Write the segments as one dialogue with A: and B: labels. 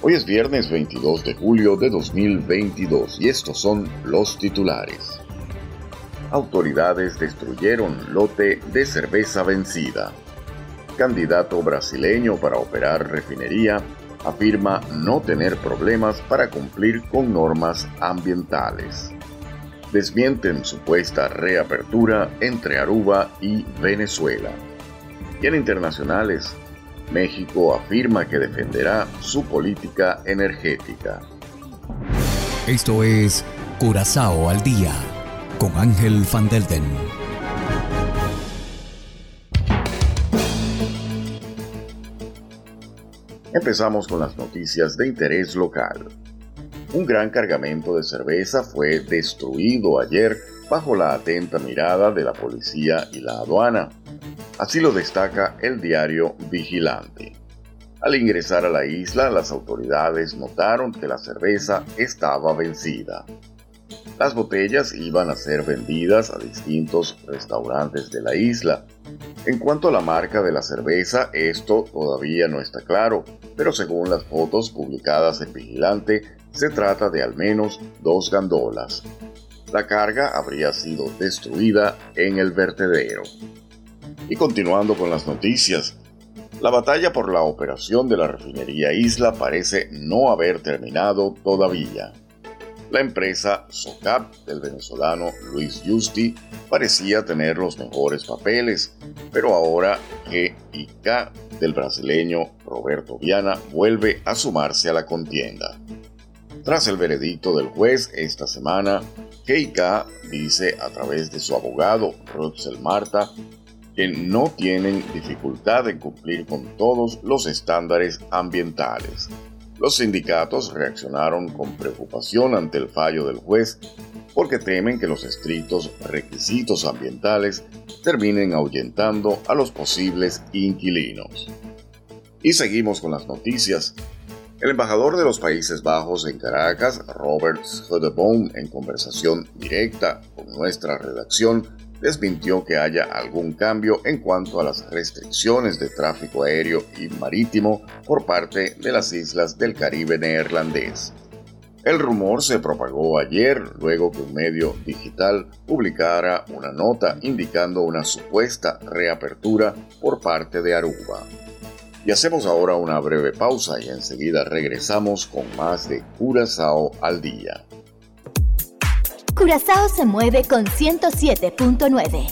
A: Hoy es viernes 22 de julio de 2022 y estos son los titulares. Autoridades destruyeron lote de cerveza vencida. Candidato brasileño para operar refinería afirma no tener problemas para cumplir con normas ambientales. Desmienten supuesta reapertura entre Aruba y Venezuela. Y en internacionales, México afirma que defenderá su política energética.
B: Esto es Curazao al Día con Ángel Van Delden.
A: Empezamos con las noticias de interés local. Un gran cargamento de cerveza fue destruido ayer bajo la atenta mirada de la policía y la aduana. Así lo destaca el diario Vigilante. Al ingresar a la isla, las autoridades notaron que la cerveza estaba vencida. Las botellas iban a ser vendidas a distintos restaurantes de la isla. En cuanto a la marca de la cerveza, esto todavía no está claro, pero según las fotos publicadas en Vigilante, se trata de al menos dos gandolas. La carga habría sido destruida en el vertedero. Y continuando con las noticias, la batalla por la operación de la refinería Isla parece no haber terminado todavía. La empresa SOCAP del venezolano Luis Justi parecía tener los mejores papeles, pero ahora GIK del brasileño Roberto Viana vuelve a sumarse a la contienda. Tras el veredicto del juez esta semana, GIK dice a través de su abogado Russell Marta que no tienen dificultad en cumplir con todos los estándares ambientales. Los sindicatos reaccionaron con preocupación ante el fallo del juez porque temen que los estrictos requisitos ambientales terminen ahuyentando a los posibles inquilinos. Y seguimos con las noticias. El embajador de los Países Bajos en Caracas, Robert Schudeboom, en conversación directa con nuestra redacción, desmintió que haya algún cambio en cuanto a las restricciones de tráfico aéreo y marítimo por parte de las islas del Caribe neerlandés. El rumor se propagó ayer luego que un medio digital publicara una nota indicando una supuesta reapertura por parte de Aruba. Y hacemos ahora una breve pausa y enseguida regresamos con más de Curazao al día.
C: Curazao se mueve con 107.9.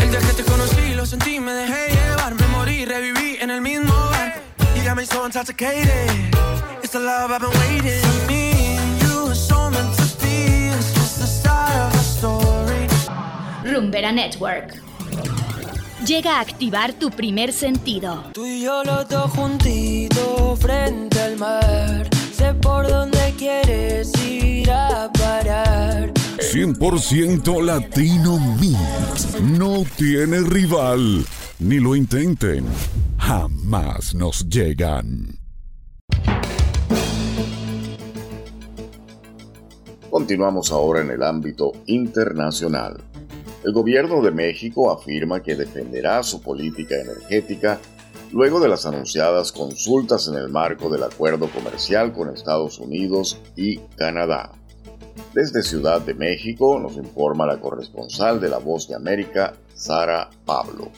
D: El día que te conocí, lo sentí, me dejé llevar, me morí, reviví en el mismo bar. You got me so intoxicated. It's the love I've been waiting. For me and you so meant to be. It's just the start of a story.
C: Rumbera Network. Llega a activar tu primer sentido.
D: Tú y yo los dos juntitos
E: 100% Latino Mix. No tiene rival. Ni lo intenten. Jamás nos llegan.
A: Continuamos ahora en el ámbito internacional. El gobierno de México afirma que defenderá su política energética luego de las anunciadas consultas en el marco del acuerdo comercial con Estados Unidos y Canadá. Desde Ciudad de México nos informa la corresponsal de La Voz de América, Sara Pablo.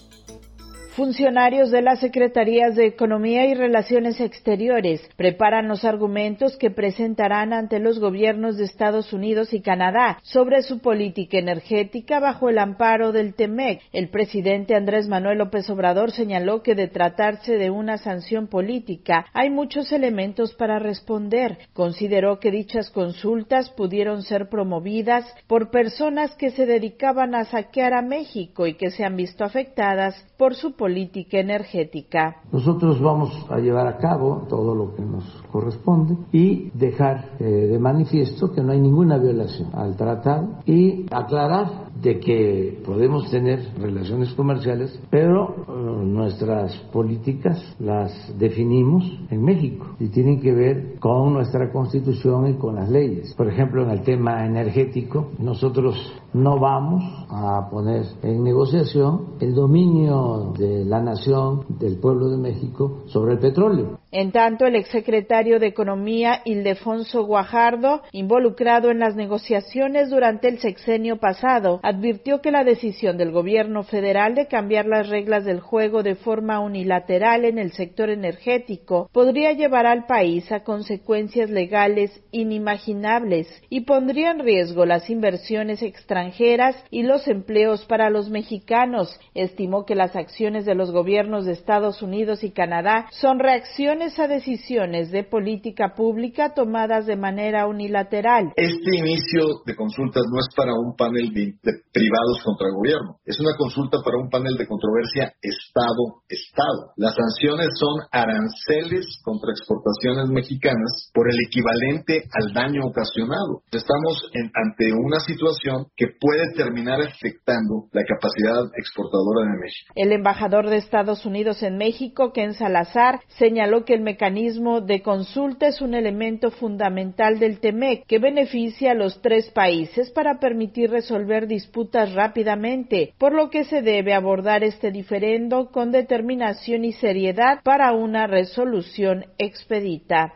F: Funcionarios de las Secretarías de Economía y Relaciones Exteriores preparan los argumentos que presentarán ante los gobiernos de Estados Unidos y Canadá sobre su política energética bajo el amparo del TEMEC. El presidente Andrés Manuel López Obrador señaló que de tratarse de una sanción política hay muchos elementos para responder. Consideró que dichas consultas pudieron ser promovidas por personas que se dedicaban a saquear a México y que se han visto afectadas por su política energética.
G: Nosotros vamos a llevar a cabo todo lo que nos corresponde y dejar eh, de manifiesto que no hay ninguna violación al tratado y aclarar de que podemos tener relaciones comerciales, pero eh, nuestras políticas las definimos en México y tienen que ver con nuestra constitución y con las leyes. Por ejemplo, en el tema energético, nosotros no vamos a poner en negociación el dominio de la nación, del pueblo de México, sobre el petróleo.
F: En tanto, el exsecretario de Economía, Ildefonso Guajardo, involucrado en las negociaciones durante el sexenio pasado, advirtió que la decisión del gobierno federal de cambiar las reglas del juego de forma unilateral en el sector energético podría llevar al país a consecuencias legales inimaginables y pondría en riesgo las inversiones extranjeras y los empleos para los mexicanos. Estimó que las acciones de los gobiernos de Estados Unidos y Canadá son reacciones a decisiones de política pública tomadas de manera unilateral.
H: Este inicio de consultas no es para un panel de, privados contra el gobierno, es una consulta para un panel de controversia Estado-Estado. Las sanciones son aranceles contra exportaciones mexicanas por el equivalente al daño ocasionado. Estamos ante una situación que puede terminar afectando la capacidad exportadora de México.
F: El embajador de Estados Unidos en México, Ken Salazar, señaló que el mecanismo de consulta es un elemento fundamental del TEMEC que beneficia a los tres países para permitir resolver disputas rápidamente, por lo que se debe abordar este diferendo con determinación y seriedad para una resolución expedita.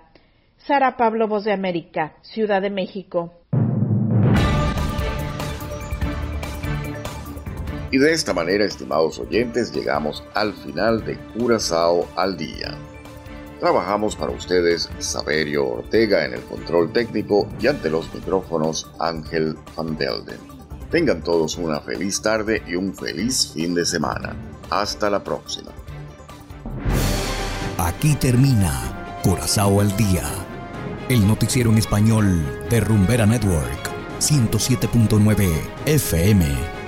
F: Sara Pablo, Voz de América, Ciudad de México.
A: Y de esta manera, estimados oyentes, llegamos al final de Curazao al Día. Trabajamos para ustedes Saberio Ortega en el control técnico y ante los micrófonos Ángel Van Delden. Tengan todos una feliz tarde y un feliz fin de semana. Hasta la próxima.
B: Aquí termina Corazao al Día, el noticiero en español de Rumbera Network, 107.9 FM.